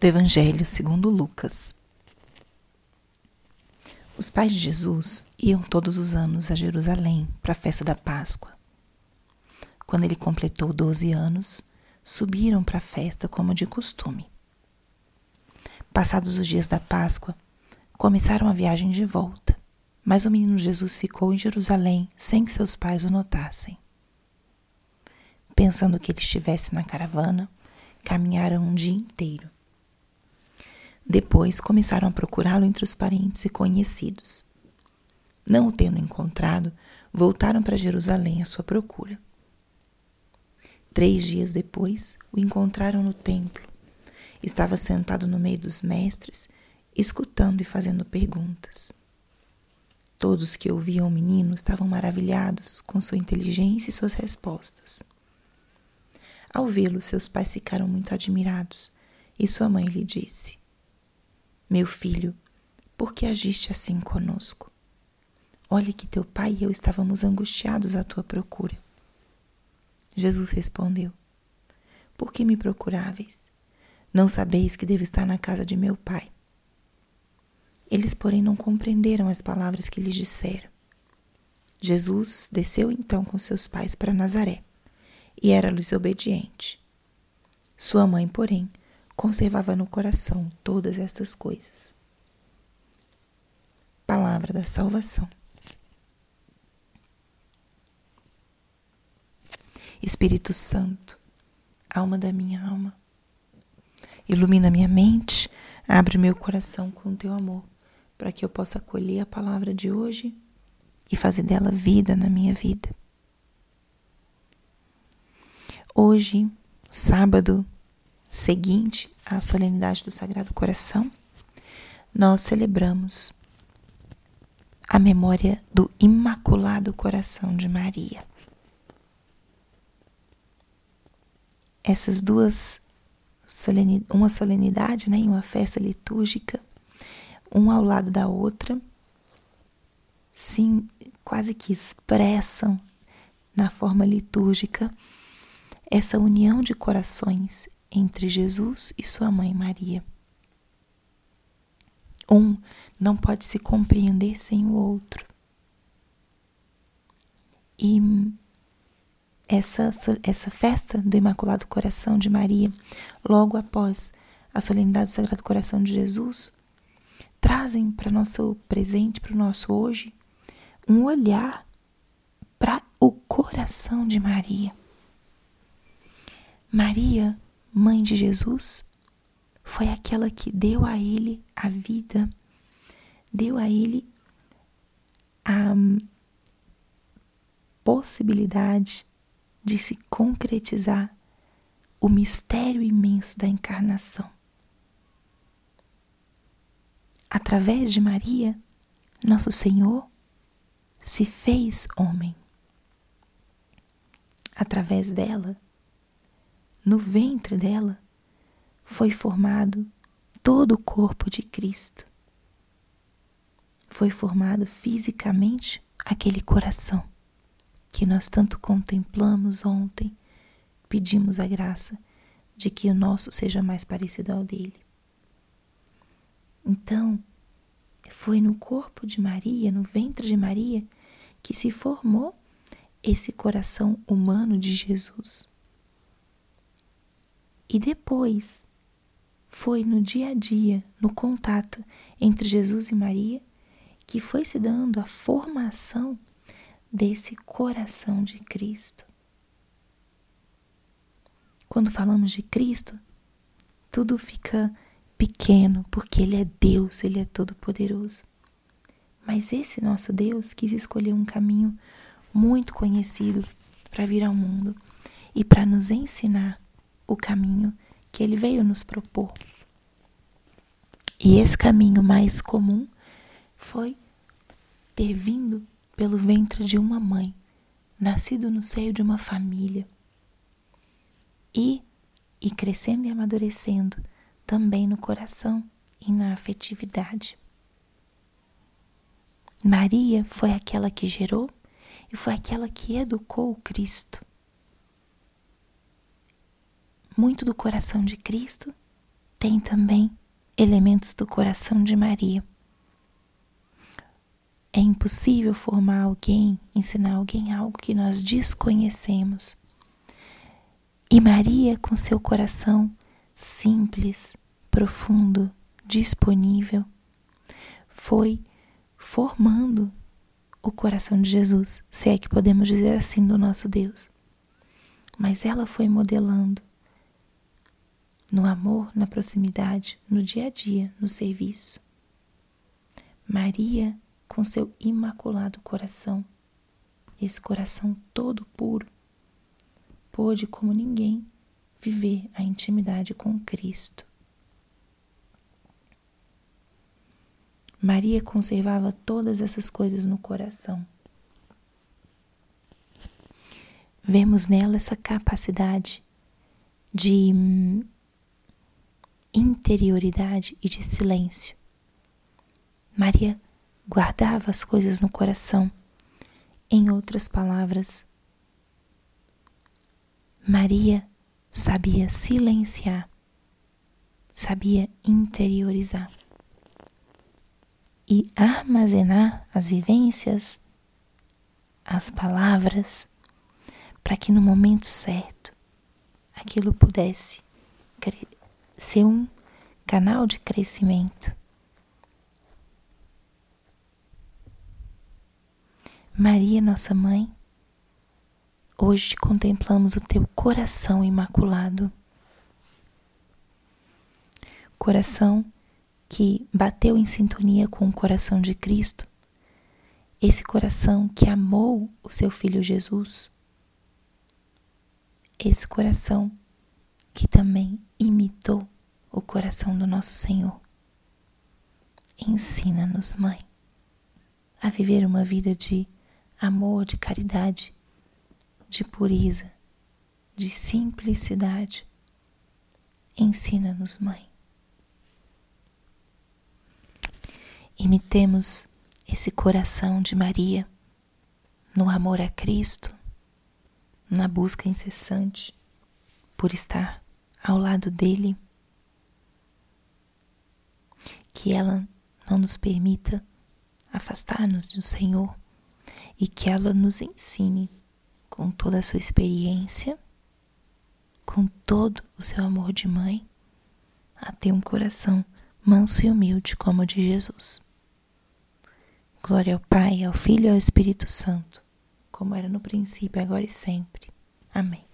do Evangelho segundo Lucas. Os pais de Jesus iam todos os anos a Jerusalém para a festa da Páscoa. Quando ele completou 12 anos, subiram para a festa como de costume. Passados os dias da Páscoa, começaram a viagem de volta, mas o menino Jesus ficou em Jerusalém sem que seus pais o notassem. Pensando que ele estivesse na caravana, caminharam um dia inteiro. Depois começaram a procurá-lo entre os parentes e conhecidos. Não o tendo encontrado, voltaram para Jerusalém à sua procura. Três dias depois, o encontraram no templo. Estava sentado no meio dos mestres, escutando e fazendo perguntas. Todos que ouviam o menino estavam maravilhados com sua inteligência e suas respostas. Ao vê-lo, seus pais ficaram muito admirados e sua mãe lhe disse: meu filho, por que agiste assim conosco? Olhe que teu pai e eu estávamos angustiados à tua procura. Jesus respondeu: Por que me procuráveis? Não sabeis que devo estar na casa de meu pai. Eles, porém, não compreenderam as palavras que lhes disseram. Jesus desceu então com seus pais para Nazaré e era-lhes obediente. Sua mãe, porém, conservava no coração todas estas coisas. Palavra da salvação. Espírito Santo, alma da minha alma, ilumina minha mente, abre meu coração com teu amor, para que eu possa acolher a palavra de hoje e fazer dela vida na minha vida. Hoje, sábado, seguinte à solenidade do Sagrado Coração, nós celebramos a memória do Imaculado Coração de Maria. Essas duas uma solenidade, né, uma festa litúrgica, um ao lado da outra, sim, quase que expressam na forma litúrgica essa união de corações entre Jesus e sua mãe Maria. Um não pode se compreender sem o outro. E essa, essa festa do Imaculado Coração de Maria, logo após a solenidade do Sagrado Coração de Jesus, trazem para nosso presente, para o nosso hoje, um olhar para o coração de Maria. Maria mãe de Jesus, foi aquela que deu a ele a vida, deu a ele a possibilidade de se concretizar o mistério imenso da encarnação. Através de Maria, nosso Senhor se fez homem. Através dela, no ventre dela foi formado todo o corpo de Cristo. Foi formado fisicamente aquele coração que nós tanto contemplamos ontem, pedimos a graça de que o nosso seja mais parecido ao dele. Então, foi no corpo de Maria, no ventre de Maria, que se formou esse coração humano de Jesus. E depois foi no dia a dia, no contato entre Jesus e Maria, que foi se dando a formação desse coração de Cristo. Quando falamos de Cristo, tudo fica pequeno, porque Ele é Deus, Ele é todo-poderoso. Mas esse nosso Deus quis escolher um caminho muito conhecido para vir ao mundo e para nos ensinar o caminho que ele veio nos propor. E esse caminho mais comum foi ter vindo pelo ventre de uma mãe, nascido no seio de uma família. E e crescendo e amadurecendo também no coração e na afetividade. Maria foi aquela que gerou e foi aquela que educou o Cristo muito do coração de Cristo tem também elementos do coração de Maria. É impossível formar alguém, ensinar alguém algo que nós desconhecemos. E Maria, com seu coração simples, profundo, disponível, foi formando o coração de Jesus, se é que podemos dizer assim do nosso Deus. Mas ela foi modelando no amor, na proximidade, no dia a dia, no serviço. Maria, com seu imaculado coração, esse coração todo puro, pôde, como ninguém, viver a intimidade com Cristo. Maria conservava todas essas coisas no coração. Vemos nela essa capacidade de interioridade e de silêncio. Maria guardava as coisas no coração. Em outras palavras, Maria sabia silenciar, sabia interiorizar e armazenar as vivências, as palavras, para que no momento certo aquilo pudesse ser um canal de crescimento. Maria, nossa mãe, hoje contemplamos o teu coração imaculado. Coração que bateu em sintonia com o coração de Cristo, esse coração que amou o seu filho Jesus, esse coração que também coração do nosso Senhor. Ensina-nos, Mãe, a viver uma vida de amor, de caridade, de pureza, de simplicidade. Ensina-nos, Mãe. Imitemos esse coração de Maria no amor a Cristo, na busca incessante por estar ao lado dele. Que ela não nos permita afastar-nos do Senhor e que ela nos ensine com toda a sua experiência, com todo o seu amor de mãe, a ter um coração manso e humilde como o de Jesus. Glória ao Pai, ao Filho e ao Espírito Santo, como era no princípio, agora e sempre. Amém.